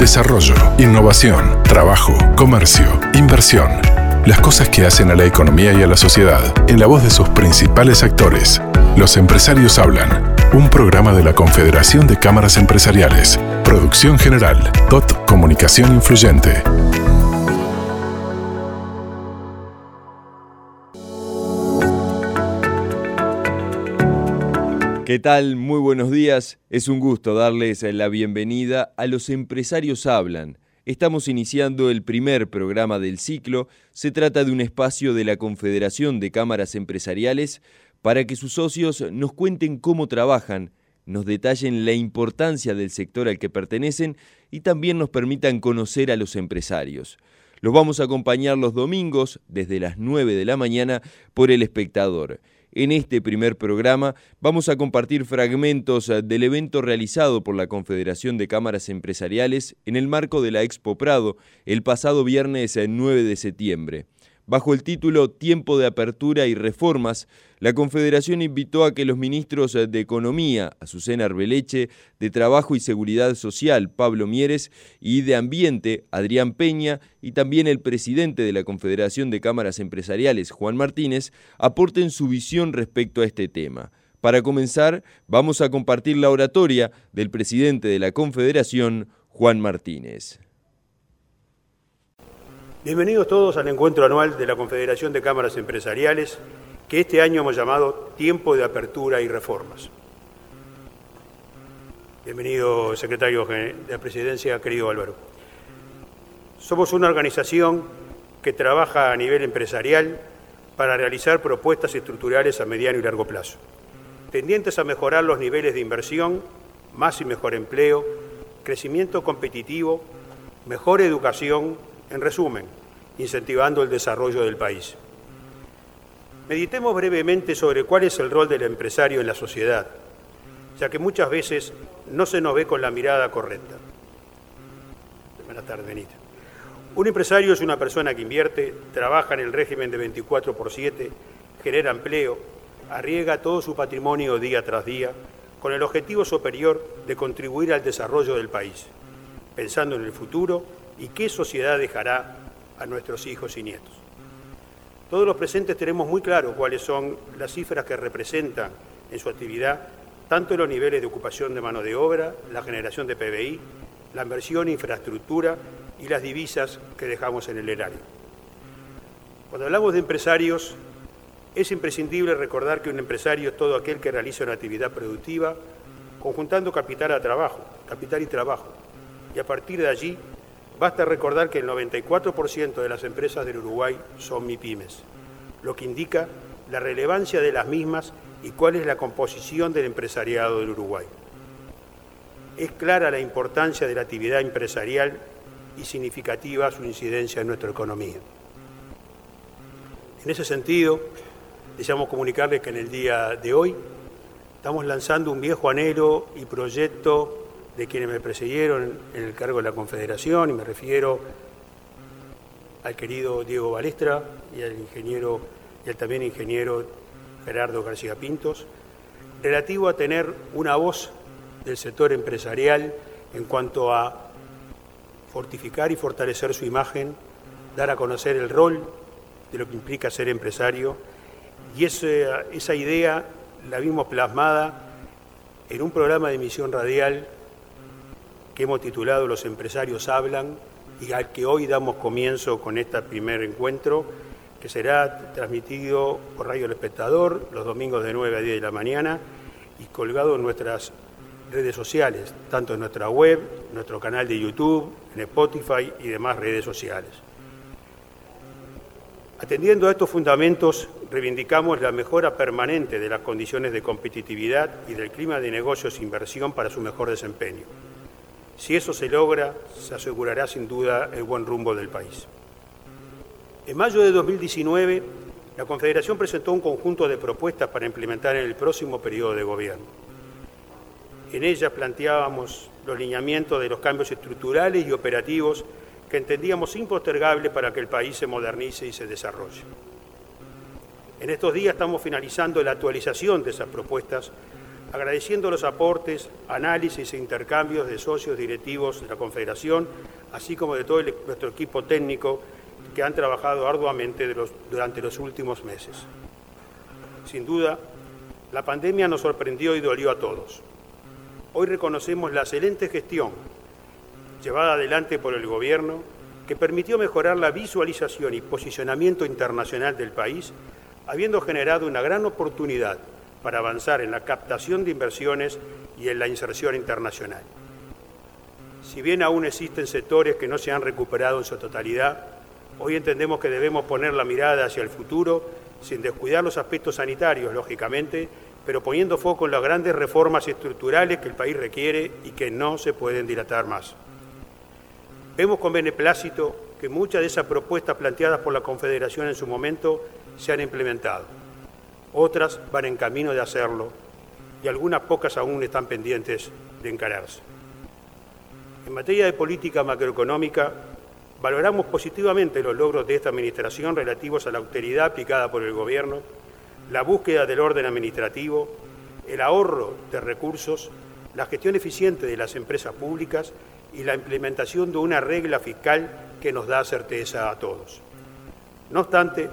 desarrollo, innovación, trabajo, comercio, inversión. Las cosas que hacen a la economía y a la sociedad en la voz de sus principales actores. Los empresarios hablan. Un programa de la Confederación de Cámaras Empresariales. Producción general. DOT Comunicación Influyente. ¿Qué tal? Muy buenos días. Es un gusto darles la bienvenida a Los Empresarios Hablan. Estamos iniciando el primer programa del ciclo. Se trata de un espacio de la Confederación de Cámaras Empresariales para que sus socios nos cuenten cómo trabajan, nos detallen la importancia del sector al que pertenecen y también nos permitan conocer a los empresarios. Los vamos a acompañar los domingos desde las 9 de la mañana por El Espectador. En este primer programa vamos a compartir fragmentos eh, del evento realizado por la Confederación de Cámaras Empresariales en el marco de la Expo Prado el pasado viernes 9 eh, de septiembre. Bajo el título Tiempo de Apertura y Reformas, la Confederación invitó a que los ministros de Economía, Azucena Arbeleche, de Trabajo y Seguridad Social, Pablo Mieres, y de Ambiente, Adrián Peña, y también el presidente de la Confederación de Cámaras Empresariales, Juan Martínez, aporten su visión respecto a este tema. Para comenzar, vamos a compartir la oratoria del presidente de la Confederación, Juan Martínez. Bienvenidos todos al encuentro anual de la Confederación de Cámaras Empresariales, que este año hemos llamado Tiempo de Apertura y Reformas. Bienvenido, secretario de la Presidencia, querido Álvaro. Somos una organización que trabaja a nivel empresarial para realizar propuestas estructurales a mediano y largo plazo, tendientes a mejorar los niveles de inversión, más y mejor empleo, crecimiento competitivo, mejor educación, en resumen, incentivando el desarrollo del país. Meditemos brevemente sobre cuál es el rol del empresario en la sociedad, ya que muchas veces no se nos ve con la mirada correcta. Buenas tardes, Benita. Un empresario es una persona que invierte, trabaja en el régimen de 24 por 7, genera empleo, arriesga todo su patrimonio día tras día, con el objetivo superior de contribuir al desarrollo del país, pensando en el futuro y qué sociedad dejará a nuestros hijos y nietos. Todos los presentes tenemos muy claro cuáles son las cifras que representan en su actividad tanto los niveles de ocupación de mano de obra, la generación de PBI, la inversión en infraestructura y las divisas que dejamos en el erario. Cuando hablamos de empresarios, es imprescindible recordar que un empresario es todo aquel que realiza una actividad productiva conjuntando capital a trabajo, capital y trabajo, y a partir de allí Basta recordar que el 94% de las empresas del Uruguay son MIPIMES, lo que indica la relevancia de las mismas y cuál es la composición del empresariado del Uruguay. Es clara la importancia de la actividad empresarial y significativa su incidencia en nuestra economía. En ese sentido, deseamos comunicarles que en el día de hoy estamos lanzando un viejo anhelo y proyecto de quienes me precedieron en el cargo de la Confederación, y me refiero al querido Diego Balestra y al ingeniero y al también ingeniero Gerardo García Pintos, relativo a tener una voz del sector empresarial en cuanto a fortificar y fortalecer su imagen, dar a conocer el rol de lo que implica ser empresario, y esa, esa idea la vimos plasmada en un programa de emisión radial que hemos titulado Los empresarios hablan y al que hoy damos comienzo con este primer encuentro, que será transmitido por Radio El Espectador los domingos de 9 a 10 de la mañana y colgado en nuestras redes sociales, tanto en nuestra web, nuestro canal de YouTube, en Spotify y demás redes sociales. Atendiendo a estos fundamentos, reivindicamos la mejora permanente de las condiciones de competitividad y del clima de negocios e inversión para su mejor desempeño. Si eso se logra, se asegurará sin duda el buen rumbo del país. En mayo de 2019, la Confederación presentó un conjunto de propuestas para implementar en el próximo periodo de gobierno. En ellas planteábamos los lineamientos de los cambios estructurales y operativos que entendíamos impostergables para que el país se modernice y se desarrolle. En estos días estamos finalizando la actualización de esas propuestas agradeciendo los aportes, análisis e intercambios de socios directivos de la Confederación, así como de todo nuestro equipo técnico que han trabajado arduamente durante los últimos meses. Sin duda, la pandemia nos sorprendió y dolió a todos. Hoy reconocemos la excelente gestión llevada adelante por el Gobierno que permitió mejorar la visualización y posicionamiento internacional del país, habiendo generado una gran oportunidad para avanzar en la captación de inversiones y en la inserción internacional. Si bien aún existen sectores que no se han recuperado en su totalidad, hoy entendemos que debemos poner la mirada hacia el futuro sin descuidar los aspectos sanitarios, lógicamente, pero poniendo foco en las grandes reformas estructurales que el país requiere y que no se pueden dilatar más. Vemos con beneplácito que muchas de esas propuestas planteadas por la Confederación en su momento se han implementado. Otras van en camino de hacerlo y algunas pocas aún están pendientes de encararse. En materia de política macroeconómica, valoramos positivamente los logros de esta Administración relativos a la austeridad aplicada por el Gobierno, la búsqueda del orden administrativo, el ahorro de recursos, la gestión eficiente de las empresas públicas y la implementación de una regla fiscal que nos da certeza a todos. No obstante,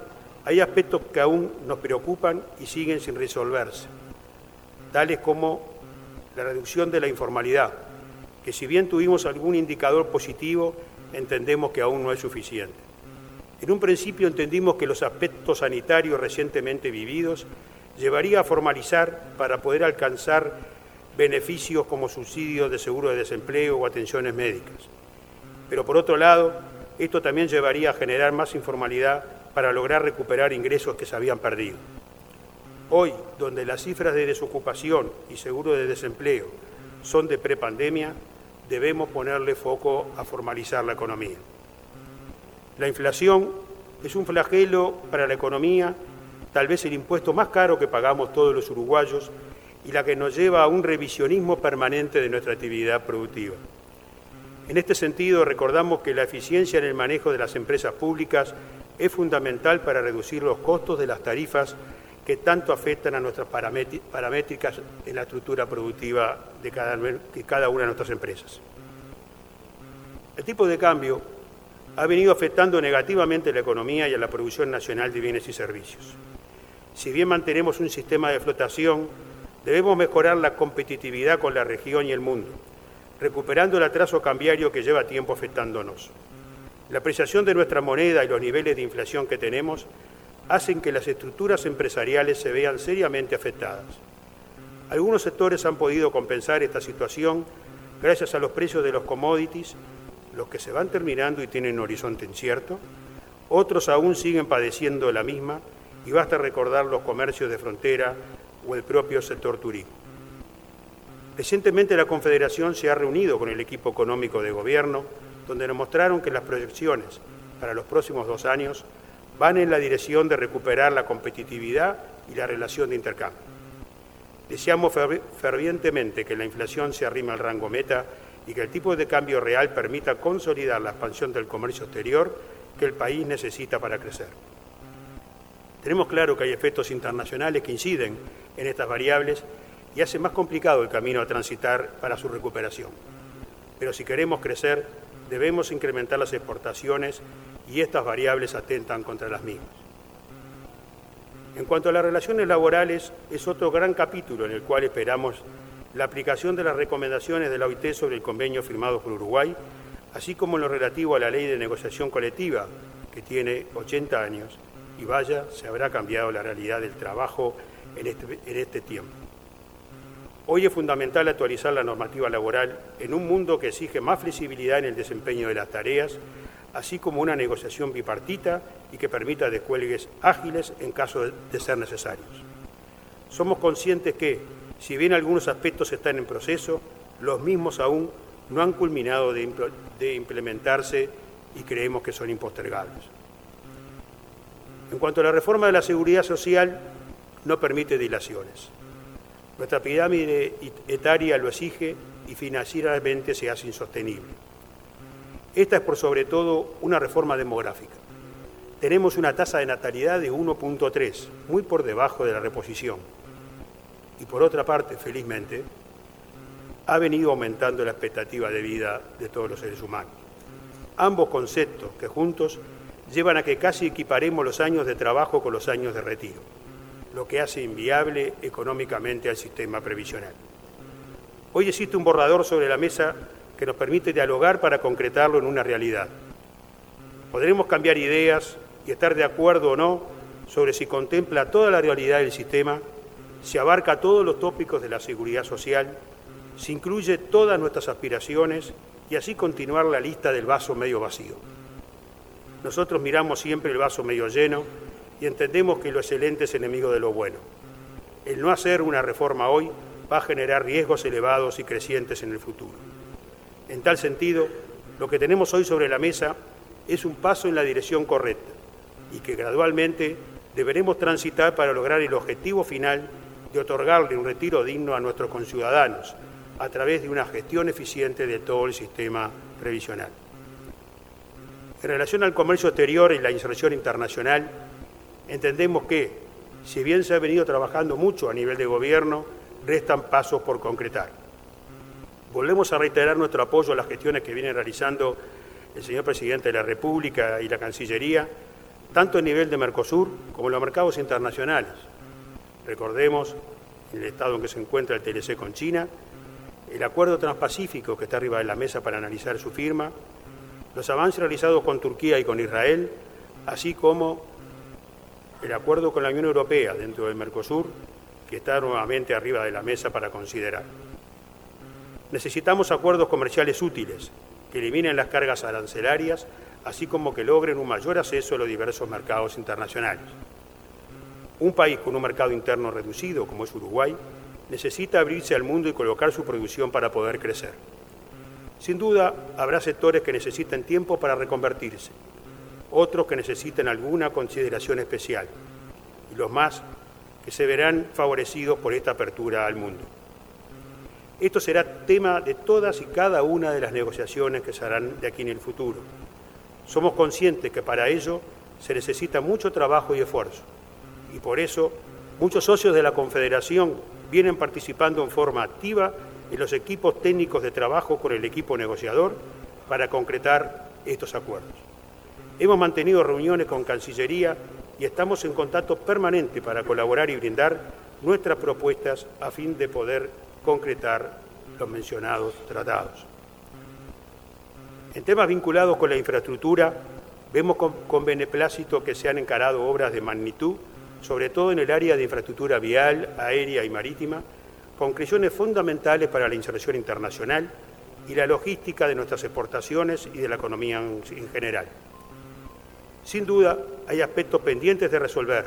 hay aspectos que aún nos preocupan y siguen sin resolverse, tales como la reducción de la informalidad, que si bien tuvimos algún indicador positivo, entendemos que aún no es suficiente. En un principio entendimos que los aspectos sanitarios recientemente vividos llevaría a formalizar para poder alcanzar beneficios como subsidios de seguro de desempleo o atenciones médicas. Pero por otro lado, esto también llevaría a generar más informalidad para lograr recuperar ingresos que se habían perdido. Hoy, donde las cifras de desocupación y seguro de desempleo son de prepandemia, debemos ponerle foco a formalizar la economía. La inflación es un flagelo para la economía, tal vez el impuesto más caro que pagamos todos los uruguayos y la que nos lleva a un revisionismo permanente de nuestra actividad productiva. En este sentido, recordamos que la eficiencia en el manejo de las empresas públicas es fundamental para reducir los costos de las tarifas que tanto afectan a nuestras paramétricas en la estructura productiva de cada, una de nuestras empresas. El tipo de cambio ha venido afectando negativamente a la economía y a la producción nacional de bienes y servicios. Si bien mantenemos un sistema de flotación, debemos mejorar la competitividad con la región y el mundo, recuperando el atraso cambiario que lleva tiempo afectándonos. La apreciación de nuestra moneda y los niveles de inflación que tenemos hacen que las estructuras empresariales se vean seriamente afectadas. Algunos sectores han podido compensar esta situación gracias a los precios de los commodities, los que se van terminando y tienen horizonte incierto. Otros aún siguen padeciendo la misma y basta recordar los comercios de frontera o el propio sector turismo. Recientemente la Confederación se ha reunido con el equipo económico de gobierno, donde nos mostraron que las proyecciones para los próximos dos años van en la dirección de recuperar la competitividad y la relación de intercambio. Deseamos fervientemente que la inflación se arrime al rango meta y que el tipo de cambio real permita consolidar la expansión del comercio exterior que el país necesita para crecer. Tenemos claro que hay efectos internacionales que inciden en estas variables y hace más complicado el camino a transitar para su recuperación. Pero si queremos crecer, debemos incrementar las exportaciones y estas variables atentan contra las mismas. En cuanto a las relaciones laborales, es otro gran capítulo en el cual esperamos la aplicación de las recomendaciones de la OIT sobre el convenio firmado por Uruguay, así como en lo relativo a la ley de negociación colectiva, que tiene 80 años, y vaya, se habrá cambiado la realidad del trabajo en este, en este tiempo. Hoy es fundamental actualizar la normativa laboral en un mundo que exige más flexibilidad en el desempeño de las tareas, así como una negociación bipartita y que permita descuelgues ágiles en caso de ser necesarios. Somos conscientes que, si bien algunos aspectos están en proceso, los mismos aún no han culminado de, implementarse y creemos que son impostergables. En cuanto a la reforma de la seguridad social, no permite dilaciones. Nuestra pirámide etaria lo exige y financieramente se hace insostenible. Esta es por sobre todo una reforma demográfica. Tenemos una tasa de natalidad de 1.3, muy por debajo de la reposición. y por otra parte, felizmente, ha venido aumentando la expectativa de vida de todos los seres humanos. Ambos conceptos que juntos llevan a que casi equiparemos los años de trabajo con los años de retiro, lo que hace inviable económicamente al sistema previsional. Hoy existe un borrador sobre la mesa que nos permite dialogar para concretarlo en una realidad. Podremos cambiar ideas y estar de acuerdo o no sobre si contempla toda la realidad del sistema, si abarca todos los tópicos de la seguridad social, si incluye todas nuestras aspiraciones y así continuar la lista del vaso medio vacío. Nosotros miramos siempre el vaso medio lleno y entendemos que lo excelente es enemigo de lo bueno. El no hacer una reforma hoy va a generar riesgos elevados y crecientes en el futuro. En tal sentido, lo que tenemos hoy sobre la mesa es un paso en la dirección correcta y que gradualmente deberemos transitar para lograr el objetivo final de otorgarle un retiro digno a nuestros conciudadanos a través de una gestión eficiente de todo el sistema previsional. En relación al comercio exterior y la inserción internacional, entendemos que, si bien se ha venido trabajando mucho a nivel de gobierno, restan pasos por concretar. Volvemos a reiterar nuestro apoyo a las gestiones que viene realizando el señor presidente de la República y la Cancillería, tanto a nivel de Mercosur como en los mercados internacionales. Recordemos el estado en que se encuentra el TLC con China, el acuerdo transpacífico que está arriba de la mesa para analizar su firma, los avances realizados con Turquía y con Israel, así como el acuerdo con la Unión Europea dentro del Mercosur, que está nuevamente arriba de la mesa para considerar. Necesitamos acuerdos comerciales útiles que eliminen las cargas arancelarias, así como que logren un mayor acceso a los diversos mercados internacionales. Un país con un mercado interno reducido, como es Uruguay, necesita abrirse al mundo y colocar su producción para poder crecer. Sin duda, habrá sectores que necesiten tiempo para reconvertirse, otros que necesiten alguna consideración especial, y los más que se verán favorecidos por esta apertura al mundo. Esto será tema de todas y cada una de las negociaciones que se harán de aquí en el futuro. Somos conscientes que para ello se necesita mucho trabajo y esfuerzo, y por eso muchos socios de la Confederación vienen participando en forma activa en los equipos técnicos de trabajo con el equipo negociador para concretar estos acuerdos. Hemos mantenido reuniones con Cancillería y estamos en contacto permanente para colaborar y brindar nuestras propuestas a fin de poder concretar los mencionados tratados. En temas vinculados con la infraestructura, vemos con, con beneplácito que se han encarado obras de magnitud, sobre todo en el área de infraestructura vial, aérea y marítima, concreciones fundamentales para la inserción internacional y la logística de nuestras exportaciones y de la economía en general. Sin duda, hay aspectos pendientes de resolver,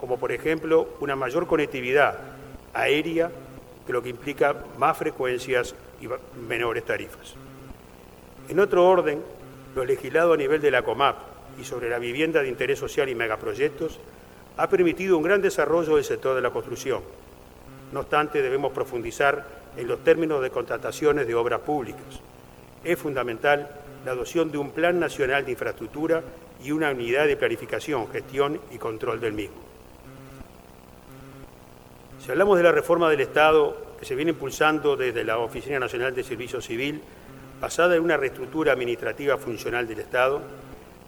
como por ejemplo una mayor conectividad aérea, que lo que implica más frecuencias y menores tarifas. En otro orden, lo legislado a nivel de la COMAP y sobre la vivienda de interés social y megaproyectos ha permitido un gran desarrollo del sector de la construcción, no obstante, debemos profundizar en los términos de contrataciones de obras públicas. Es fundamental la adopción de un Plan Nacional de Infraestructura y una unidad de planificación, gestión y control del mismo. Si hablamos de la reforma del Estado que se viene impulsando desde la Oficina Nacional de Servicio Civil, basada en una reestructura administrativa funcional del Estado,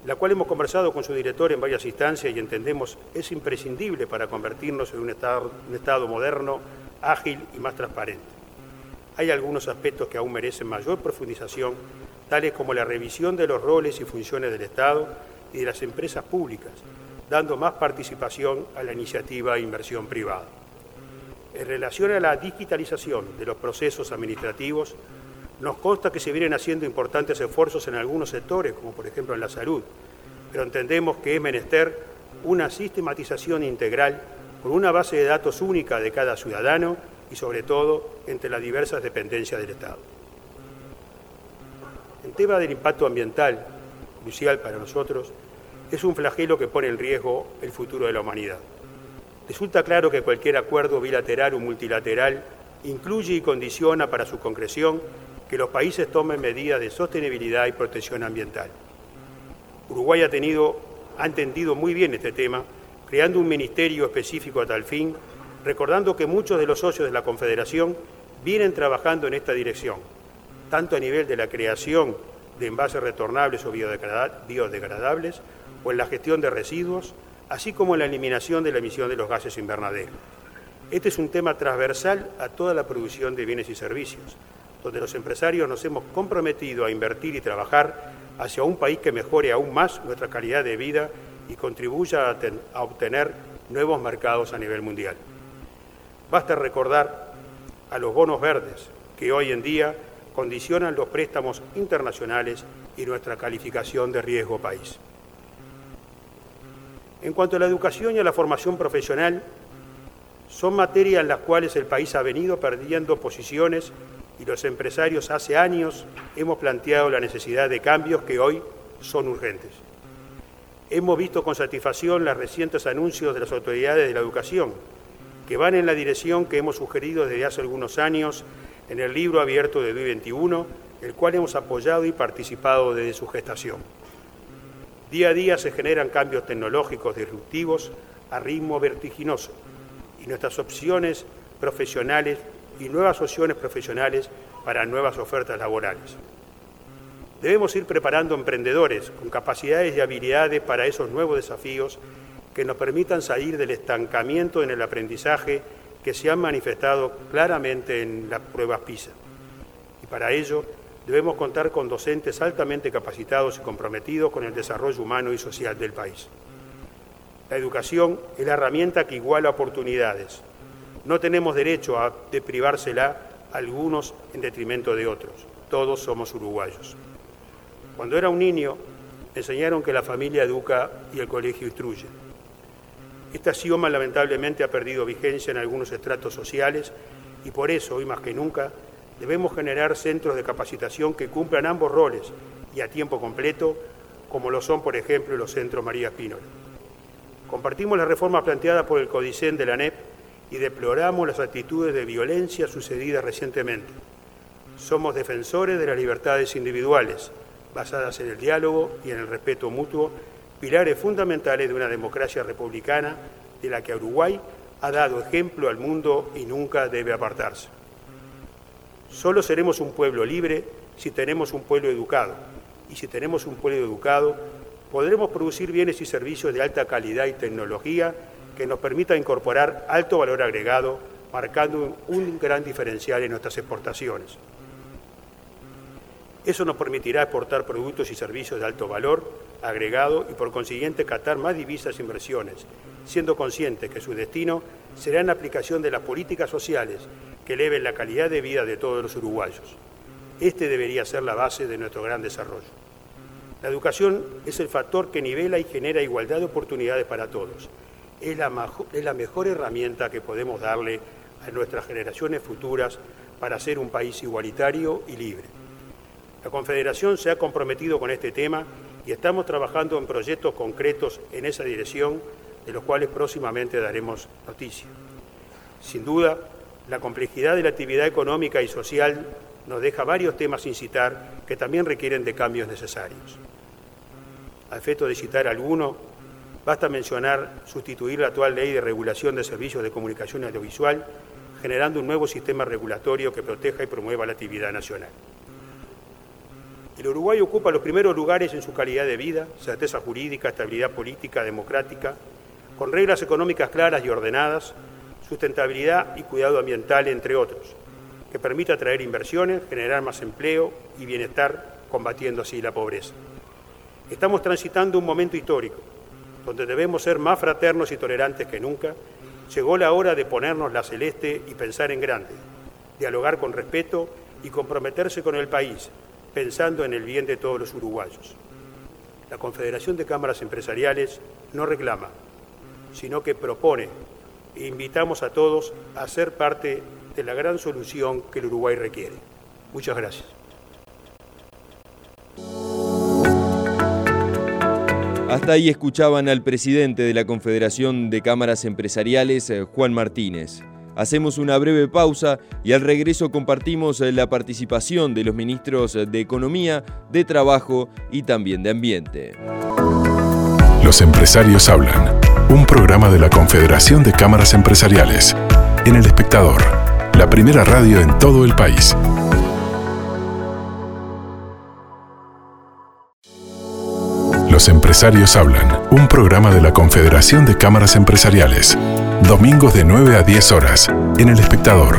la cual hemos conversado con su director en varias instancias y entendemos es imprescindible para convertirnos en un Estado, un estado moderno, ágil y más transparente. Hay algunos aspectos que aún merecen mayor profundización, tales como la revisión de los roles y funciones del Estado y de las empresas públicas, dando más participación a la iniciativa e inversión privada. En relación a la digitalización de los procesos administrativos, nos consta que se vienen haciendo importantes esfuerzos en algunos sectores, como por ejemplo en la salud, pero entendemos que es menester una sistematización integral con una base de datos única de cada ciudadano y sobre todo entre las diversas dependencias del Estado. El tema del impacto ambiental, crucial para nosotros, es un flagelo que pone en riesgo el futuro de la humanidad. Resulta claro que cualquier acuerdo bilateral o multilateral incluye y condiciona para su concreción que los países tomen medidas de sostenibilidad y protección ambiental. Uruguay ha, ha entendido muy bien este tema, creando un ministerio específico a tal fin, recordando que muchos de los socios de la Confederación vienen trabajando en esta dirección, tanto a nivel de la creación de envases retornables o biodegradables, o en la gestión de residuos, así como en la eliminación de la emisión de los gases invernaderos. Este es un tema transversal a toda la producción de bienes y servicios, donde los empresarios nos hemos comprometido a invertir y trabajar hacia un país que mejore aún más nuestra calidad de vida y contribuya a, obtener nuevos mercados a nivel mundial. Basta recordar a los bonos verdes que hoy en día condicionan los préstamos internacionales y nuestra calificación de riesgo país. En cuanto a la educación y a la formación profesional, son materias en las cuales el país ha venido perdiendo posiciones y los empresarios hace años hemos planteado la necesidad de cambios que hoy son urgentes. Hemos visto con satisfacción los recientes anuncios de las autoridades de la educación, que van en la dirección que hemos sugerido desde hace algunos años en el libro abierto de 2021, el cual hemos apoyado y participado desde su gestación. Día a día se generan cambios tecnológicos disruptivos a ritmo vertiginoso y nuestras opciones profesionales y nuevas opciones profesionales para nuevas ofertas laborales. Debemos ir preparando emprendedores con capacidades y habilidades para esos nuevos desafíos que nos permitan salir del estancamiento en el aprendizaje que se han manifestado claramente en las pruebas PISA. Y para ello debemos contar con docentes altamente capacitados y comprometidos con el desarrollo humano y social del país. La educación es la herramienta que iguala oportunidades. No tenemos derecho a deprivársela a algunos en detrimento de otros. Todos somos uruguayos. Cuando era un niño, enseñaron que la familia educa y el colegio instruye. Este axioma lamentablemente ha perdido vigencia en algunos estratos sociales y por eso, hoy más que nunca, debemos generar centros de capacitación que cumplan ambos roles y a tiempo completo, como lo son, por ejemplo, los centros María Espínola. Compartimos la reforma planteada por el Codicen de la NEP y deploramos las actitudes de violencia sucedidas recientemente. Somos defensores de las libertades individuales, basadas en el diálogo y en el respeto mutuo, pilares fundamentales de una democracia republicana de la que Uruguay ha dado ejemplo al mundo y nunca debe apartarse. Solo seremos un pueblo libre si tenemos un pueblo educado, y si tenemos un pueblo educado, podremos producir bienes y servicios de alta calidad y tecnología que nos permita incorporar alto valor agregado, marcando un gran diferencial en nuestras exportaciones. Eso nos permitirá exportar productos y servicios de alto valor agregado y por consiguiente captar más divisas e inversiones, siendo conscientes que su destino será en la aplicación de las políticas sociales que eleven la calidad de vida de todos los uruguayos. Este debería ser la base de nuestro gran desarrollo. La educación es el factor que nivela y genera igualdad de oportunidades para todos. Es la, es la mejor herramienta que podemos darle a nuestras generaciones futuras para ser un país igualitario y libre. La Confederación se ha comprometido con este tema y estamos trabajando en proyectos concretos en esa dirección, de los cuales próximamente daremos noticia. Sin duda, la complejidad de la actividad económica y social nos deja varios temas sin citar que también requieren de cambios necesarios. A efecto de citar alguno, basta mencionar sustituir la actual ley de regulación de servicios de comunicación audiovisual, generando un nuevo sistema regulatorio que proteja y promueva la actividad nacional. El Uruguay ocupa los primeros lugares en su calidad de vida, certeza jurídica, estabilidad política, democrática, con reglas económicas claras y ordenadas, sustentabilidad y cuidado ambiental, entre otros que permita atraer inversiones, generar más empleo y bienestar, combatiendo así la pobreza. Estamos transitando un momento histórico, donde debemos ser más fraternos y tolerantes que nunca. Llegó la hora de ponernos la celeste y pensar en grande, dialogar con respeto y comprometerse con el país, pensando en el bien de todos los uruguayos. La Confederación de Cámaras Empresariales no reclama, sino que propone e invitamos a todos a ser parte la gran solución que el Uruguay requiere. Muchas gracias. Hasta ahí escuchaban al presidente de la Confederación de Cámaras Empresariales, eh, Juan Martínez. Hacemos una breve pausa y al regreso compartimos eh, la participación de los ministros de Economía, de Trabajo y también de Ambiente. Los empresarios hablan, un programa de la Confederación de Cámaras Empresariales en El Espectador, la primera radio en todo el país. Los empresarios hablan, un programa de la Confederación de Cámaras Empresariales. Domingos de 9 a 10 horas, en El Espectador,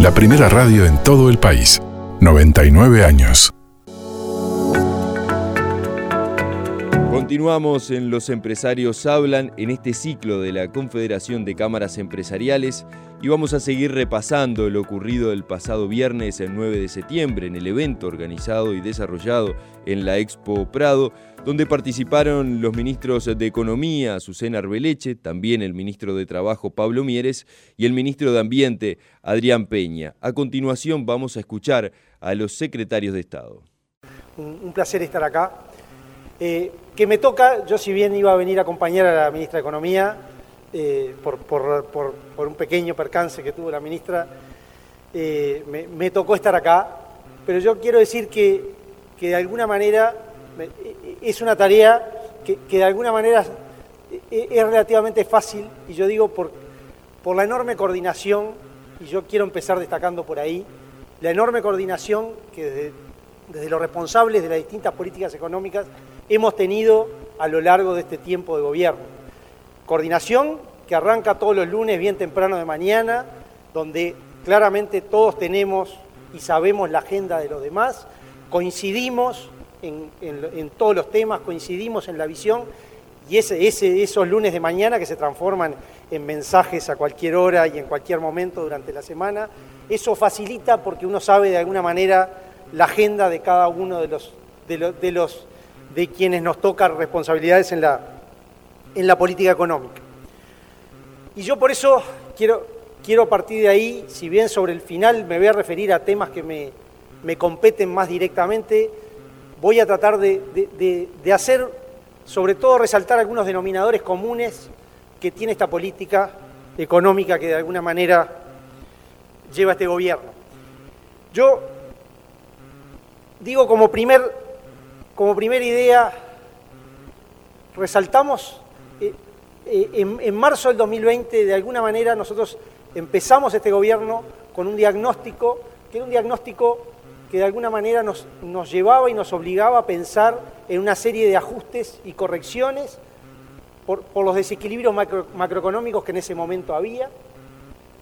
la primera radio en todo el país. 99 años. Continuamos en Los Empresarios Hablan en este ciclo de la Confederación de Cámaras Empresariales y vamos a seguir repasando lo ocurrido el pasado viernes, el 9 de septiembre, en el evento organizado y desarrollado en la Expo Prado, donde participaron los ministros de Economía, Susana Arbeleche, también el ministro de Trabajo, Pablo Mieres, y el ministro de Ambiente, Adrián Peña. A continuación vamos a escuchar a los secretarios de Estado. Un, placer estar acá. Eh, que me toca, yo si bien iba a venir a acompañar a la ministra de Economía, eh, por, un pequeño percance que tuvo la ministra, eh, me, tocó estar acá, pero yo quiero decir que, de alguna manera es una tarea que, de alguna manera es relativamente fácil, y yo digo por, por la enorme coordinación, y yo quiero empezar destacando por ahí, la enorme coordinación que desde los responsables de las distintas políticas económicas hemos tenido a lo largo de este tiempo de gobierno. Coordinación que arranca todos los lunes bien temprano de mañana, donde claramente todos tenemos y sabemos la agenda de los demás, coincidimos en, todos los temas, coincidimos en la visión y ese, esos lunes de mañana que se transforman en mensajes a cualquier hora y en cualquier momento durante la semana, eso facilita porque uno sabe de alguna manera la agenda de cada uno de los, de los de quienes nos tocan responsabilidades en la, en la política económica. Y yo por eso quiero, quiero partir de ahí, si bien sobre el final me voy a referir a temas que me, competen más directamente, voy a tratar de, hacer, sobre todo resaltar algunos denominadores comunes que tiene esta política económica que de alguna manera lleva este gobierno. Yo digo como primer como primera idea, resaltamos, eh, eh, en, marzo del 2020, de alguna manera, nosotros empezamos este gobierno con un diagnóstico, que era un diagnóstico que de alguna manera nos, llevaba y nos obligaba a pensar en una serie de ajustes y correcciones por, los desequilibrios macroeconómicos que en ese momento había.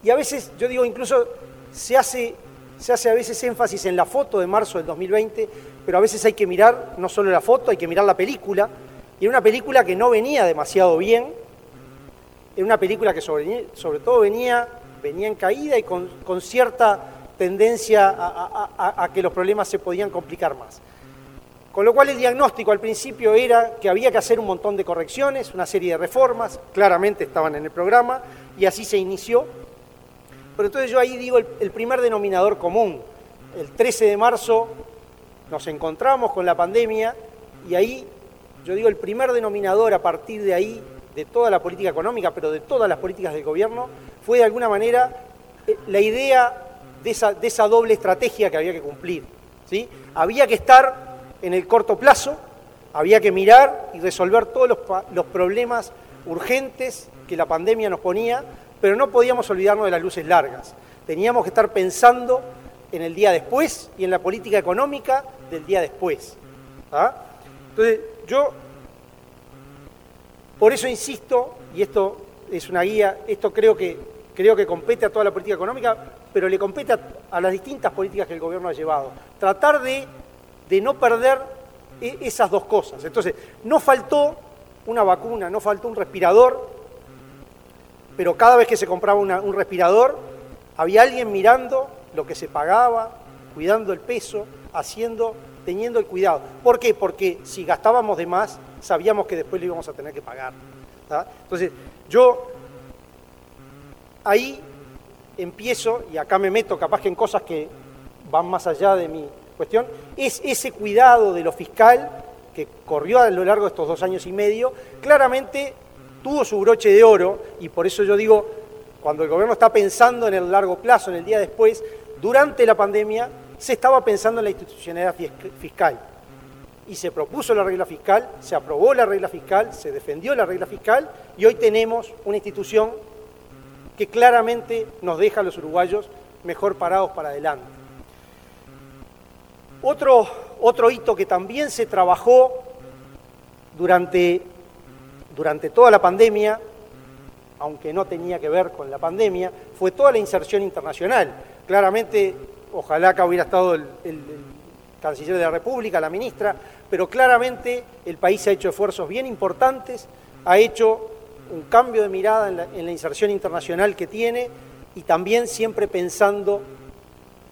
Y a veces, yo digo, incluso se hace, se hace a veces énfasis en la foto de marzo del 2020, pero a veces hay que mirar no solo la foto, hay que mirar la película. Y era una película que no venía demasiado bien, era una película que sobre, sobre todo venía, venía en caída y con, cierta tendencia a, que los problemas se podían complicar más. Con lo cual el diagnóstico al principio era que había que hacer un montón de correcciones, una serie de reformas, claramente estaban en el programa, y así se inició. Pero entonces yo ahí digo el primer denominador común. El 13 de marzo nos encontramos con la pandemia y ahí, yo digo, el primer denominador a partir de ahí, de toda la política económica, pero de todas las políticas del gobierno, fue de alguna manera eh, la idea de esa, de esa doble estrategia que había que cumplir. ¿sí? Había que estar en el corto plazo, había que mirar y resolver todos los, los problemas urgentes que la pandemia nos ponía, pero no podíamos olvidarnos de las luces largas. Teníamos que estar pensando en el día después y en la política económica del día después. ¿ah? Entonces, yo por eso insisto, y esto es una guía, esto creo que, creo que compete a toda la política económica, pero le compete a, las distintas políticas que el gobierno ha llevado. Tratar de, de no perder e, esas dos cosas. Entonces, no faltó una vacuna, no faltó un respirador, pero cada vez que se compraba un respirador, había alguien mirando lo que se pagaba, cuidando el peso, haciendo, teniendo el cuidado. ¿Por qué? Porque si gastábamos de más, sabíamos que después lo íbamos a tener que pagar. Entonces, yo ahí empiezo, y acá me meto capaz que en cosas que van más allá de mi cuestión, es ese cuidado de lo fiscal que corrió a lo largo de estos dos años y medio, claramente tuvo su broche de oro, y por eso yo digo, cuando el gobierno está pensando en el largo plazo, en el día después, durante la pandemia se estaba pensando en la institucionalidad fiscal. Y se propuso la regla fiscal, se aprobó la regla fiscal, se defendió la regla fiscal y hoy tenemos una institución que claramente nos deja a los uruguayos mejor parados para adelante. Otro, otro hito que también se trabajó durante, durante toda la pandemia, aunque no tenía que ver con la pandemia, fue toda la inserción internacional. Claramente, ojalá que hubiera estado el, canciller de la República, la ministra, pero claramente el país ha hecho esfuerzos bien importantes, ha hecho un cambio de mirada en la, inserción internacional que tiene y también siempre pensando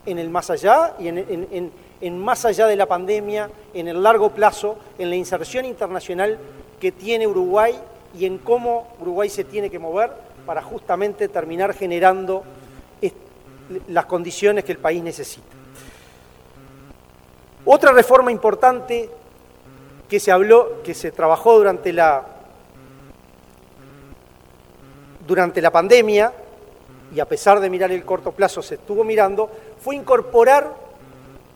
en el más allá y en, en más allá de la pandemia, en el largo plazo, en la inserción internacional que tiene Uruguay y en cómo Uruguay se tiene que mover para justamente terminar generando las condiciones que el país necesita. Otra reforma importante que se habló, que se trabajó durante la, durante la pandemia, y a pesar de mirar el corto plazo se estuvo mirando, fue incorporar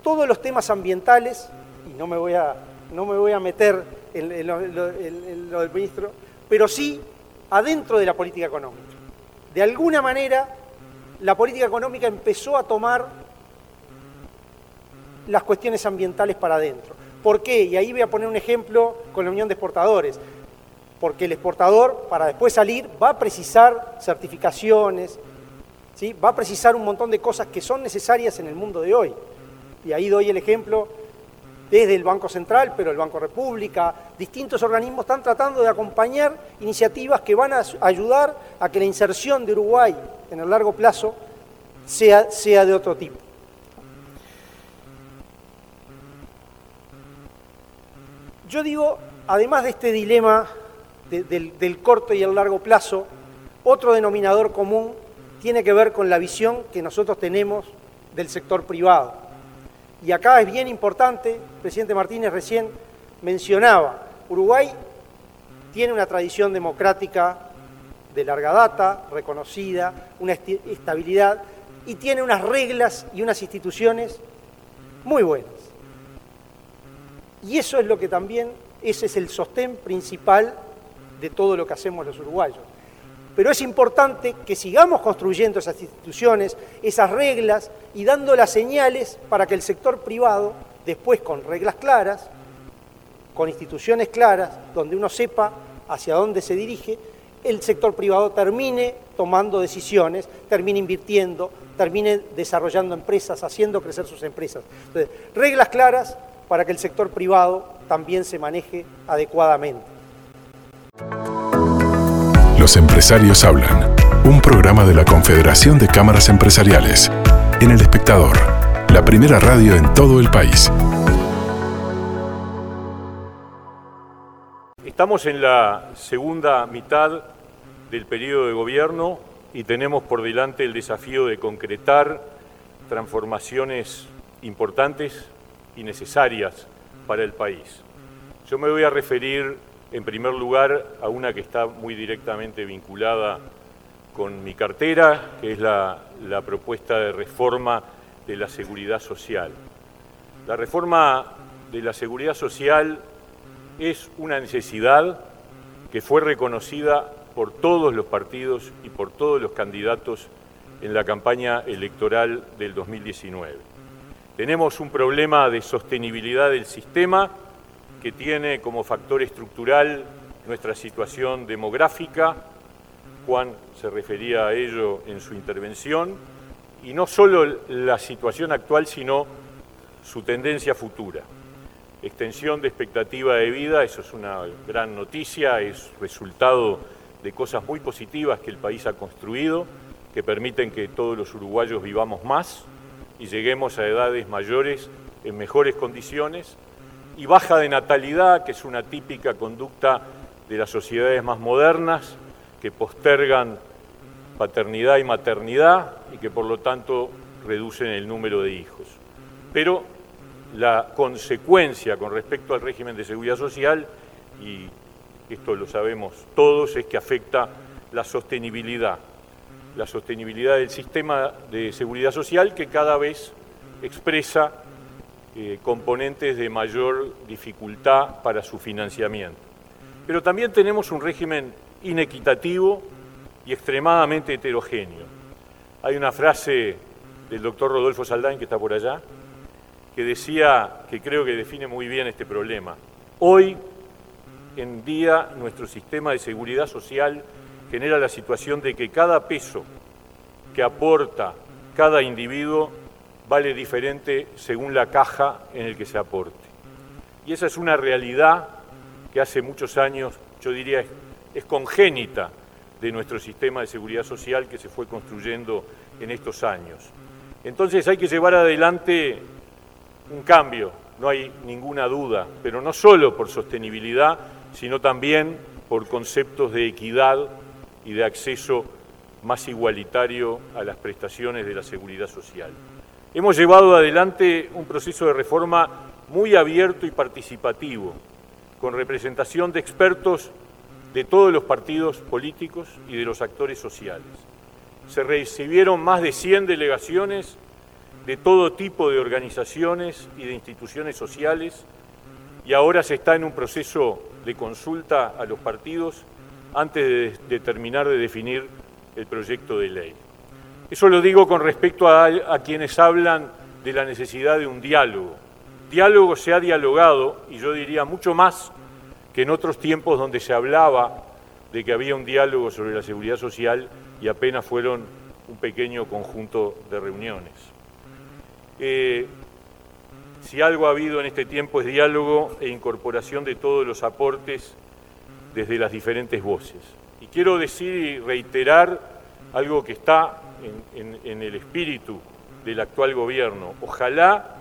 todos los temas ambientales, y no me voy a, no me voy a meter en, lo, del ministro, pero sí adentro de la política económica. De alguna manera, la política económica empezó a tomar las cuestiones ambientales para adentro. ¿Por qué? Y ahí voy a poner un ejemplo con la Unión de Exportadores. Porque el exportador, para después salir, va a precisar certificaciones, ¿sí? va a precisar un montón de cosas que son necesarias en el mundo de hoy. Y ahí doy el ejemplo desde el Banco Central, pero el Banco República, distintos organismos están tratando de acompañar iniciativas que van a ayudar a que la inserción de Uruguay en el largo plazo sea, sea de otro tipo. Yo digo, además de este dilema del, corto y el largo plazo, otro denominador común tiene que ver con la visión que nosotros tenemos del sector privado. Y acá es bien importante, el presidente Martínez recién mencionaba, Uruguay tiene una tradición democrática de larga data, reconocida, una estabilidad, y tiene unas reglas y unas instituciones muy buenas. Y eso es lo que también, ese es el sostén principal de todo lo que hacemos los uruguayos. Pero es importante que sigamos construyendo esas instituciones, esas reglas y dando las señales para que el sector privado, después con reglas claras, con instituciones claras, donde uno sepa hacia dónde se dirige, el sector privado termine tomando decisiones, termine invirtiendo, termine desarrollando empresas, haciendo crecer sus empresas. Entonces, reglas claras, para que el sector privado también se maneje adecuadamente. Los empresarios hablan, un programa de la Confederación de Cámaras Empresariales, en El Espectador, la primera radio en todo el país. Estamos en la segunda mitad del periodo de gobierno y tenemos por delante el desafío de concretar transformaciones importantes y necesarias para el país. Yo me voy a referir en primer lugar a una que está muy directamente vinculada con mi cartera, que es la, propuesta de reforma de la seguridad social. La reforma de la seguridad social es una necesidad que fue reconocida por todos los partidos y por todos los candidatos en la campaña electoral del 2019. Tenemos un problema de sostenibilidad del sistema que tiene como factor estructural nuestra situación demográfica. Juan se refería a ello en su intervención. Y no solo la situación actual, sino su tendencia futura. Extensión de expectativa de vida, eso es una gran noticia, es resultado de cosas muy positivas que el país ha construido, que permiten que todos los uruguayos vivamos más y lleguemos a edades mayores en mejores condiciones, y baja de natalidad, que es una típica conducta de las sociedades más modernas, que postergan paternidad y maternidad y que por lo tanto reducen el número de hijos. Pero la consecuencia con respecto al régimen de seguridad social, y esto lo sabemos todos, es que afecta la sostenibilidad la sostenibilidad del sistema de seguridad social que cada vez expresa eh, componentes de mayor dificultad para su financiamiento. Pero también tenemos un régimen inequitativo y extremadamente heterogéneo. Hay una frase del doctor Rodolfo Saldain, que está por allá, que decía, que creo que define muy bien este problema. Hoy en día nuestro sistema de seguridad social genera la situación de que cada peso que aporta cada individuo vale diferente según la caja en el que se aporte. Y esa es una realidad que hace muchos años, yo diría, es, congénita de nuestro sistema de seguridad social que se fue construyendo en estos años. Entonces hay que llevar adelante un cambio, no hay ninguna duda, pero no solo por sostenibilidad, sino también por conceptos de equidad y de acceso más igualitario a las prestaciones de la seguridad social. Hemos llevado adelante un proceso de reforma muy abierto y participativo, con representación de expertos de todos los partidos políticos y de los actores sociales. Se recibieron más de 100 delegaciones de todo tipo de organizaciones y de instituciones sociales y ahora se está en un proceso de consulta a los partidos antes de, terminar de definir el proyecto de ley. Eso lo digo con respecto a, quienes hablan de la necesidad de un diálogo. Diálogo se ha dialogado, y yo diría mucho más que en otros tiempos donde se hablaba de que había un diálogo sobre la seguridad social y apenas fueron un pequeño conjunto de reuniones. Eh, si algo ha habido en este tiempo es diálogo e incorporación de todos los aportes desde las diferentes voces. Y quiero decir y reiterar algo que está en, el espíritu del actual gobierno. Ojalá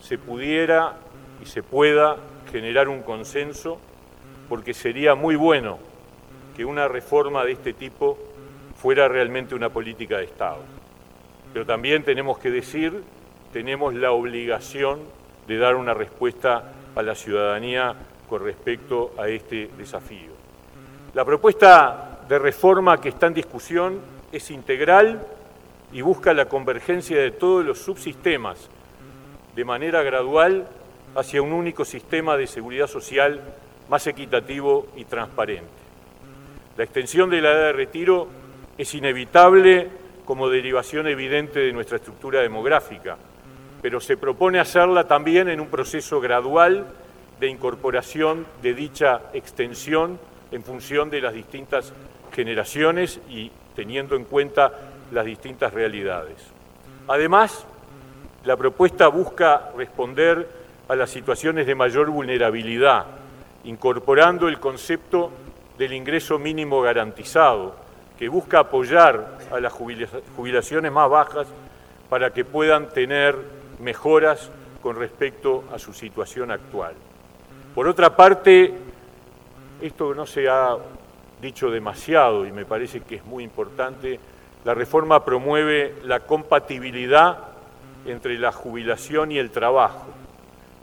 se pudiera y se pueda generar un consenso, porque sería muy bueno que una reforma de este tipo fuera realmente una política de Estado. Pero también tenemos que decir, tenemos la obligación de dar una respuesta a la ciudadanía con respecto a este desafío. La propuesta de reforma que está en discusión es integral y busca la convergencia de todos los subsistemas de manera gradual hacia un único sistema de seguridad social más equitativo y transparente. La extensión de la edad de retiro es inevitable como derivación evidente de nuestra estructura demográfica, pero se propone hacerla también en un proceso gradual de incorporación de dicha extensión en función de las distintas generaciones y teniendo en cuenta las distintas realidades. Además, la propuesta busca responder a las situaciones de mayor vulnerabilidad, incorporando el concepto del ingreso mínimo garantizado, que busca apoyar a las jubilaciones más bajas para que puedan tener mejoras con respecto a su situación actual. Por otra parte, esto no se ha dicho demasiado y me parece que es muy importante, la reforma promueve la compatibilidad entre la jubilación y el trabajo,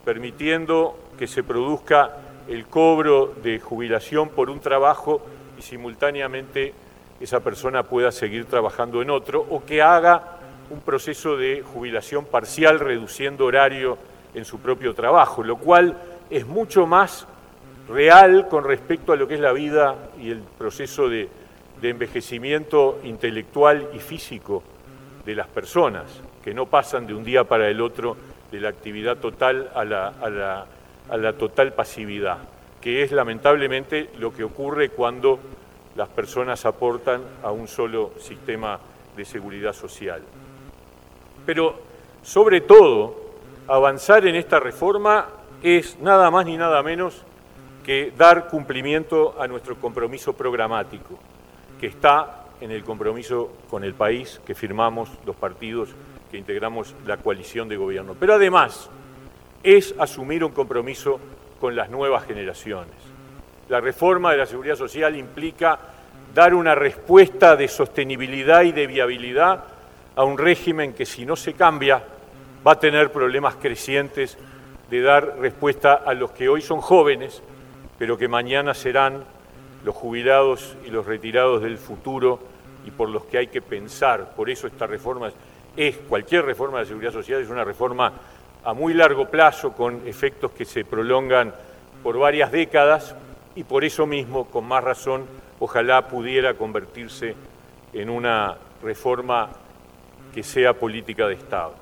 permitiendo que se produzca el cobro de jubilación por un trabajo y simultáneamente esa persona pueda seguir trabajando en otro o que haga un proceso de jubilación parcial reduciendo horario en su propio trabajo, lo cual es mucho más real con respecto a lo que es la vida y el proceso de, envejecimiento intelectual y físico de las personas, que no pasan de un día para el otro de la actividad total a la, a la total pasividad, que es lamentablemente lo que ocurre cuando las personas aportan a un solo sistema de seguridad social. Pero sobre todo, avanzar en esta reforma es nada más ni nada menos que dar cumplimiento a nuestro compromiso programático, que está en el compromiso con el país que firmamos los partidos que integramos la coalición de gobierno. Pero además es asumir un compromiso con las nuevas generaciones. La reforma de la seguridad social implica dar una respuesta de sostenibilidad y de viabilidad a un régimen que si no se cambia va a tener problemas crecientes de dar respuesta a los que hoy son jóvenes, pero que mañana serán los jubilados y los retirados del futuro y por los que hay que pensar. Por eso esta reforma es, cualquier reforma de la seguridad social es una reforma a muy largo plazo con efectos que se prolongan por varias décadas, y por eso mismo, con más razón, ojalá pudiera convertirse en una reforma que sea política de Estado.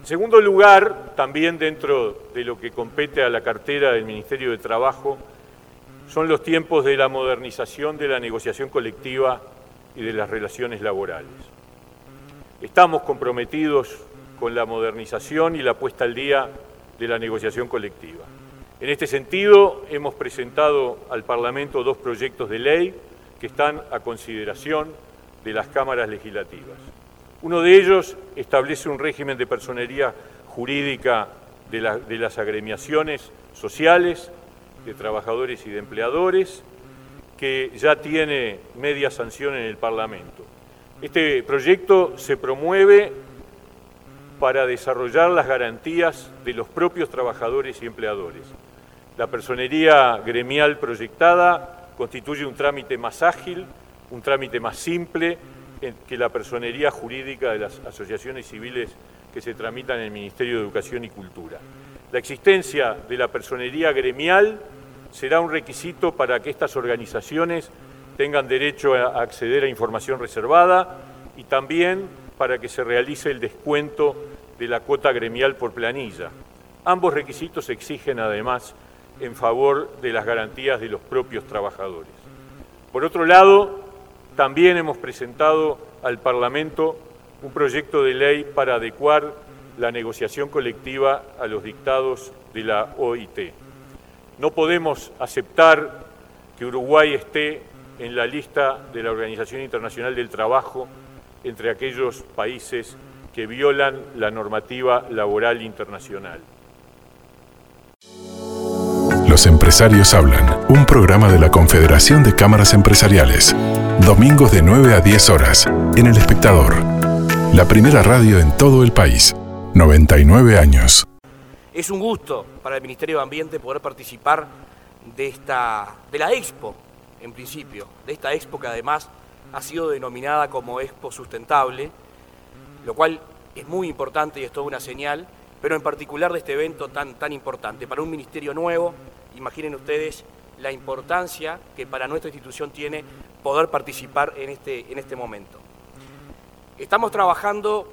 En segundo lugar, también dentro de lo que compete a la cartera del Ministerio de Trabajo, son los tiempos de la modernización de la negociación colectiva y de las relaciones laborales. Estamos comprometidos con la modernización y la puesta al día de la negociación colectiva. En este sentido, hemos presentado al Parlamento dos proyectos de ley que están a consideración de las cámaras legislativas. Uno de ellos establece un régimen de personería jurídica de, de las agremiaciones sociales, de trabajadores y de empleadores, que ya tiene media sanción en el Parlamento. Este proyecto se promueve para desarrollar las garantías de los propios trabajadores y empleadores. La personería gremial proyectada constituye un trámite más ágil, un trámite más simple que la personería jurídica de las asociaciones civiles que se tramitan en el Ministerio de Educación y Cultura. La existencia de la personería gremial será un requisito para que estas organizaciones tengan derecho a acceder a información reservada y también para que se realice el descuento de la cuota gremial por planilla. Ambos requisitos exigen además en favor de las garantías de los propios trabajadores. Por otro lado, también hemos presentado al Parlamento un proyecto de ley para adecuar la negociación colectiva a los dictados de la OIT. No podemos aceptar que Uruguay esté en la lista de la Organización Internacional del Trabajo entre aquellos países que violan la normativa laboral internacional. Los empresarios hablan, un programa de la Confederación de Cámaras Empresariales. Domingos de 9 a 10 horas, en El Espectador. La primera radio en todo el país. 99 años. Es un gusto para el Ministerio de Ambiente poder participar de, esta, de la Expo, en principio, de esta Expo que además ha sido denominada como Expo Sustentable, lo cual es muy importante y es toda una señal, pero en particular de este evento tan, tan importante. Para un ministerio nuevo, imaginen ustedes la importancia que para nuestra institución tiene poder participar en este, en este momento. Estamos trabajando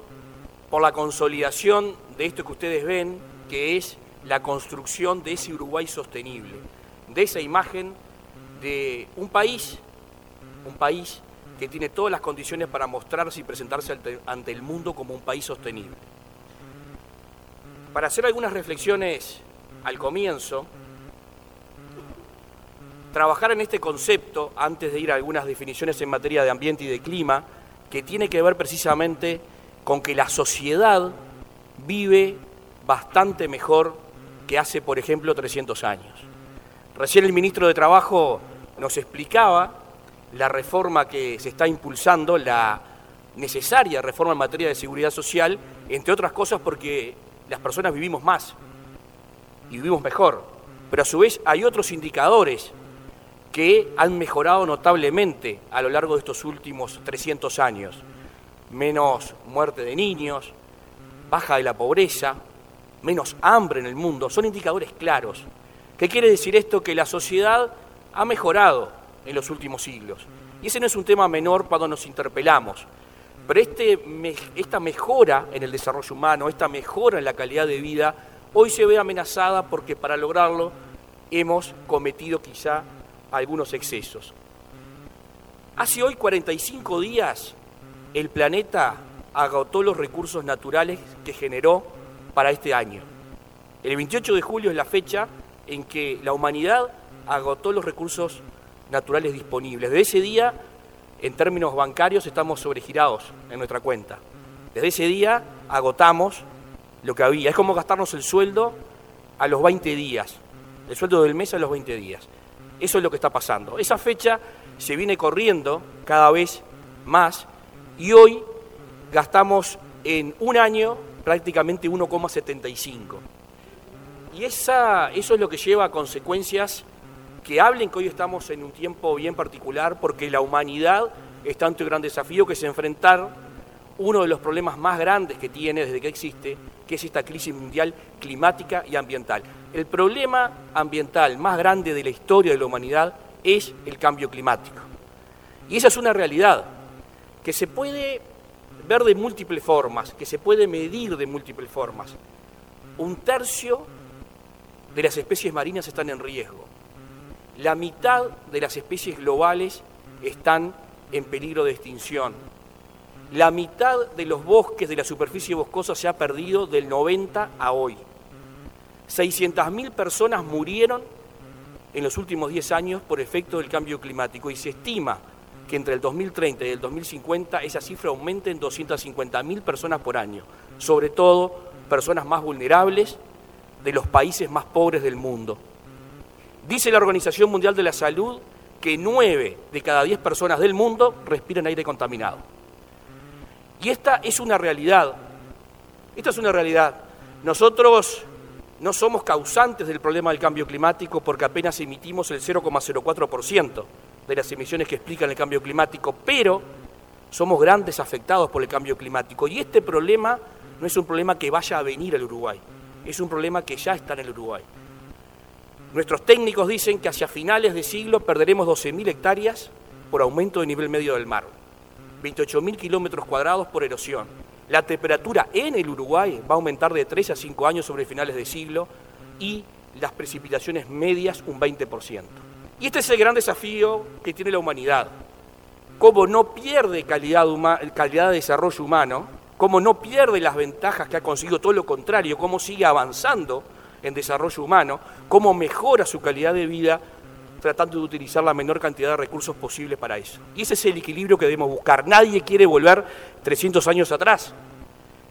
por la consolidación de esto que ustedes ven, que es la construcción de ese Uruguay sostenible, de esa imagen de un país, un país que tiene todas las condiciones para mostrarse y presentarse ante el mundo como un país sostenible. Para hacer algunas reflexiones al comienzo, trabajar en este concepto, antes de ir a algunas definiciones en materia de ambiente y de clima, que tiene que ver precisamente con que la sociedad vive bastante mejor que hace, por ejemplo, 300 años. Recién el ministro de Trabajo nos explicaba la reforma que se está impulsando, la necesaria reforma en materia de seguridad social, entre otras cosas porque las personas vivimos más y vivimos mejor, pero a su vez hay otros indicadores que han mejorado notablemente a lo largo de estos últimos 300 años. Menos muerte de niños, baja de la pobreza, menos hambre en el mundo, son indicadores claros. ¿Qué quiere decir esto? Que la sociedad ha mejorado en los últimos siglos. Y ese no es un tema menor cuando nos interpelamos. Pero este, esta mejora en el desarrollo humano, esta mejora en la calidad de vida, hoy se ve amenazada porque para lograrlo hemos cometido quizá algunos excesos. Hace hoy 45 días el planeta agotó los recursos naturales que generó para este año. El 28 de julio es la fecha en que la humanidad agotó los recursos naturales disponibles. Desde ese día, en términos bancarios, estamos sobregirados en nuestra cuenta. Desde ese día agotamos lo que había. Es como gastarnos el sueldo a los 20 días, el sueldo del mes a los 20 días. Eso es lo que está pasando. Esa fecha se viene corriendo cada vez más y hoy gastamos en un año prácticamente 1,75. Y esa, eso es lo que lleva a consecuencias que hablen que hoy estamos en un tiempo bien particular porque la humanidad está ante un gran desafío que es enfrentar uno de los problemas más grandes que tiene desde que existe, que es esta crisis mundial climática y ambiental. El problema ambiental más grande de la historia de la humanidad es el cambio climático. Y esa es una realidad que se puede ver de múltiples formas, que se puede medir de múltiples formas. Un tercio de las especies marinas están en riesgo. La mitad de las especies globales están en peligro de extinción. La mitad de los bosques de la superficie boscosa se ha perdido del 90 a hoy. 600.000 personas murieron en los últimos 10 años por efecto del cambio climático y se estima que entre el 2030 y el 2050 esa cifra aumente en 250.000 personas por año, sobre todo personas más vulnerables de los países más pobres del mundo. Dice la Organización Mundial de la Salud que 9 de cada 10 personas del mundo respiran aire contaminado. Y esta es una realidad. Esta es una realidad. Nosotros no somos causantes del problema del cambio climático porque apenas emitimos el 0,04% de las emisiones que explican el cambio climático, pero somos grandes afectados por el cambio climático. Y este problema no es un problema que vaya a venir al Uruguay, es un problema que ya está en el Uruguay. Nuestros técnicos dicen que hacia finales de siglo perderemos 12.000 hectáreas por aumento de nivel medio del mar, 28.000 kilómetros cuadrados por erosión, la temperatura en el Uruguay va a aumentar de 3 a 5 años sobre finales de siglo y las precipitaciones medias un 20%. Y este es el gran desafío que tiene la humanidad. Cómo no pierde calidad, de desarrollo humano, cómo no pierde las ventajas que ha conseguido, todo lo contrario, cómo sigue avanzando en desarrollo humano, cómo mejora su calidad de vida tratando de utilizar la menor cantidad de recursos posibles para eso. Y ese es el equilibrio que debemos buscar. Nadie quiere volver 300 años atrás.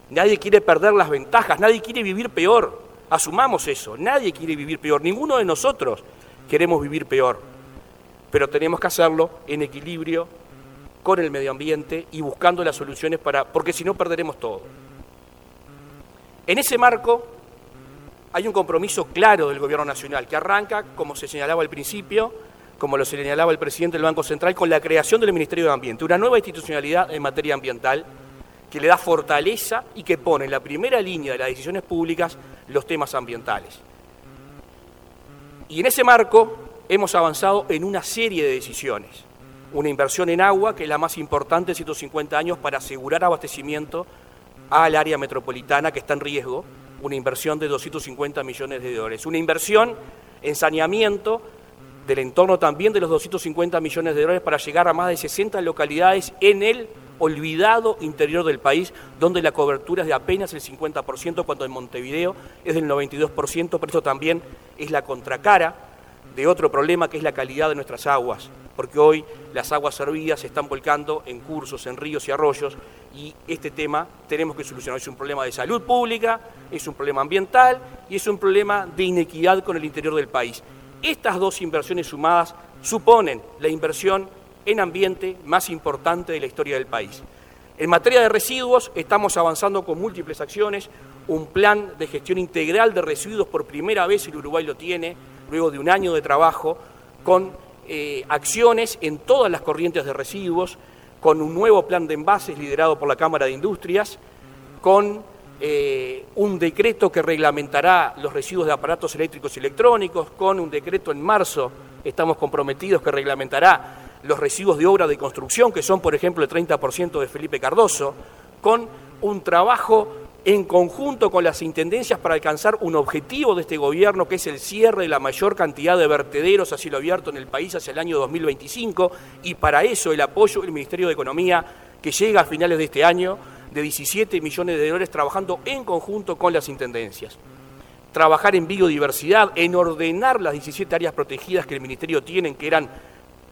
Nadie quiere perder las ventajas, nadie quiere vivir peor. Asumamos eso, nadie quiere vivir peor, ninguno de nosotros queremos vivir peor. Pero tenemos que hacerlo en equilibrio con el medio ambiente y buscando las soluciones para, porque si no perderemos todo. En ese marco hay un compromiso claro del Gobierno Nacional que arranca, como se señalaba al principio, como lo señalaba el presidente del Banco Central, con la creación del Ministerio de Ambiente, una nueva institucionalidad en materia ambiental que le da fortaleza y que pone en la primera línea de las decisiones públicas los temas ambientales. Y en ese marco hemos avanzado en una serie de decisiones. Una inversión en agua, que es la más importante en 150 años para asegurar abastecimiento al área metropolitana que está en riesgo, una inversión de 250 millones de dólares. Una inversión en saneamiento del entorno también de los 250 millones de dólares para llegar a más de 60 localidades en el olvidado interior del país, donde la cobertura es de apenas el 50%, cuando en Montevideo es del 92%, pero esto también es la contracara de otro problema que es la calidad de nuestras aguas, porque hoy las aguas servidas se están volcando en cursos, en ríos y arroyos, y este tema tenemos que solucionar. Es un problema de salud pública, es un problema ambiental y es un problema de inequidad con el interior del país. Estas dos inversiones sumadas suponen la inversión en ambiente más importante de la historia del país. En materia de residuos estamos avanzando con múltiples acciones, un plan de gestión integral de residuos por primera vez el Uruguay lo tiene, luego de un año de trabajo, con eh, acciones en todas las corrientes de residuos, con un nuevo plan de envases liderado por la Cámara de Industrias, con eh, un decreto que reglamentará los residuos de aparatos eléctricos y electrónicos, con un decreto en marzo, estamos comprometidos, que reglamentará los residuos de obra de construcción, que son, por ejemplo, el 30% de Felipe Cardoso, con un trabajo en conjunto con las intendencias para alcanzar un objetivo de este gobierno, que es el cierre de la mayor cantidad de vertederos a cielo abierto en el país hacia el año 2025, y para eso el apoyo del Ministerio de Economía, que llega a finales de este año, de 17 millones de dólares, trabajando en conjunto con las intendencias. Trabajar en biodiversidad, en ordenar las 17 áreas protegidas que el Ministerio tiene, que eran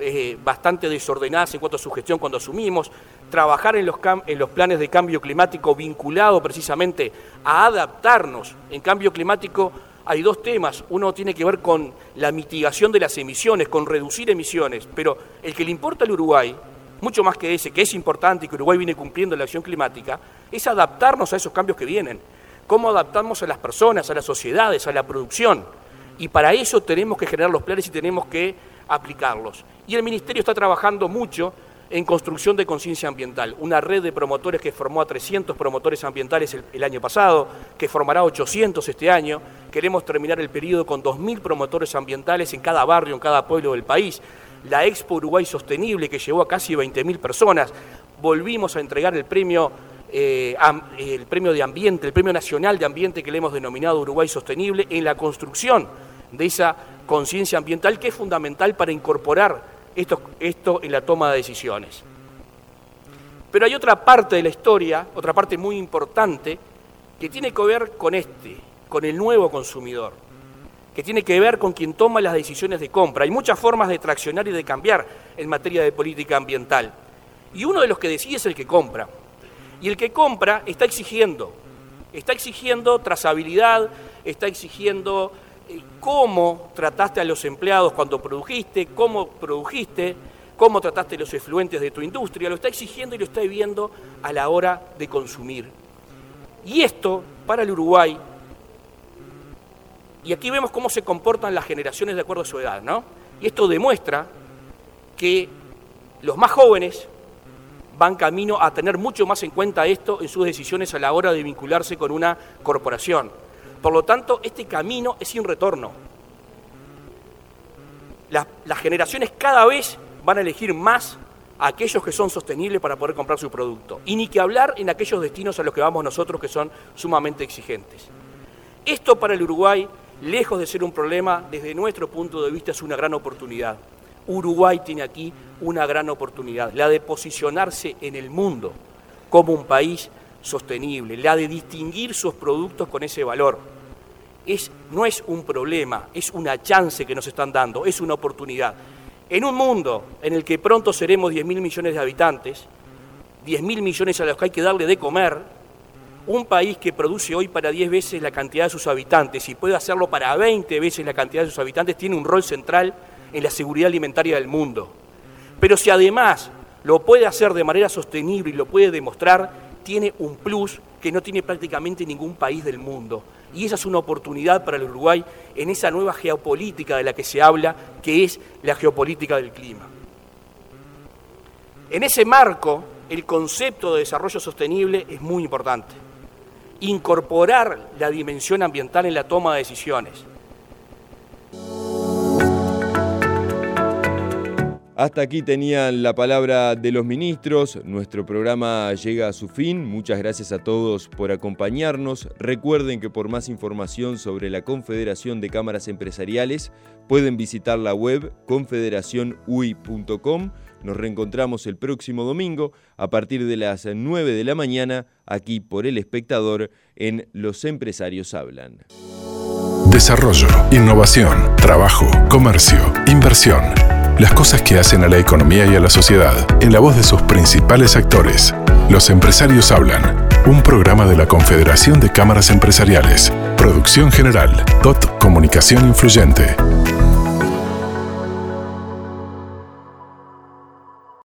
eh, bastante desordenadas en cuanto a su gestión cuando asumimos, trabajar en los, en los planes de cambio climático vinculado precisamente a adaptarnos. En cambio climático hay dos temas. Uno tiene que ver con la mitigación de las emisiones, con reducir emisiones, pero el que le importa al Uruguay, mucho más que ese, que es importante y que Uruguay viene cumpliendo la acción climática, es adaptarnos a esos cambios que vienen. Cómo adaptamos a las personas, a las sociedades, a la producción. Y para eso tenemos que generar los planes y tenemos que aplicarlos. Y el Ministerio está trabajando mucho en construcción de conciencia ambiental, una red de promotores que formó a 300 promotores ambientales el, año pasado, que formará 800 este año. Queremos terminar el periodo con 2.000 promotores ambientales en cada barrio, en cada pueblo del país. La Expo Uruguay Sostenible, que llevó a casi 20.000 personas. Volvimos a entregar el premio, eh, el premio de Ambiente, el Premio Nacional de Ambiente que le hemos denominado Uruguay Sostenible, en la construcción de esa conciencia ambiental que es fundamental para incorporar esto, esto en la toma de decisiones. Pero hay otra parte de la historia, otra parte muy importante, que tiene que ver con este, con el nuevo consumidor, que tiene que ver con quien toma las decisiones de compra. Hay muchas formas de traccionar y de cambiar en materia de política ambiental. Y uno de los que decide es el que compra. Y el que compra está exigiendo, está exigiendo trazabilidad, está exigiendo cómo trataste a los empleados cuando produjiste, cómo produjiste, cómo trataste los efluentes de tu industria, lo está exigiendo y lo está viendo a la hora de consumir. Y esto, para el Uruguay, y aquí vemos cómo se comportan las generaciones de acuerdo a su edad, ¿no? Y esto demuestra que los más jóvenes van camino a tener mucho más en cuenta esto en sus decisiones a la hora de vincularse con una corporación. Por lo tanto, este camino es sin retorno. Las, generaciones cada vez van a elegir más a aquellos que son sostenibles para poder comprar su producto. Y ni que hablar en aquellos destinos a los que vamos nosotros que son sumamente exigentes. Esto para el Uruguay, lejos de ser un problema, desde nuestro punto de vista es una gran oportunidad. Uruguay tiene aquí una gran oportunidad, la de posicionarse en el mundo como un país sostenible, la de distinguir sus productos con ese valor. Es, no es un problema, es una chance que nos están dando, es una oportunidad. En un mundo en el que pronto seremos 10 mil millones de habitantes, 10 mil millones a los que hay que darle de comer, un país que produce hoy para 10 veces la cantidad de sus habitantes y puede hacerlo para 20 veces la cantidad de sus habitantes, tiene un rol central en la seguridad alimentaria del mundo. Pero si además lo puede hacer de manera sostenible y lo puede demostrar, tiene un plus que no tiene prácticamente ningún país del mundo. Y esa es una oportunidad para el Uruguay en esa nueva geopolítica de la que se habla, que es la geopolítica del clima. En ese marco, el concepto de desarrollo sostenible es muy importante. Incorporar la dimensión ambiental en la toma de decisiones. Hasta aquí tenían la palabra de los ministros. Nuestro programa llega a su fin. Muchas gracias a todos por acompañarnos. Recuerden que por más información sobre la Confederación de Cámaras Empresariales pueden visitar la web confederacionui.com. Nos reencontramos el próximo domingo a partir de las 9 de la mañana aquí por El Espectador en Los Empresarios Hablan. Desarrollo, innovación, trabajo, comercio, inversión las cosas que hacen a la economía y a la sociedad, en la voz de sus principales actores. Los empresarios hablan. Un programa de la Confederación de Cámaras Empresariales. Producción general. DOT Comunicación Influyente.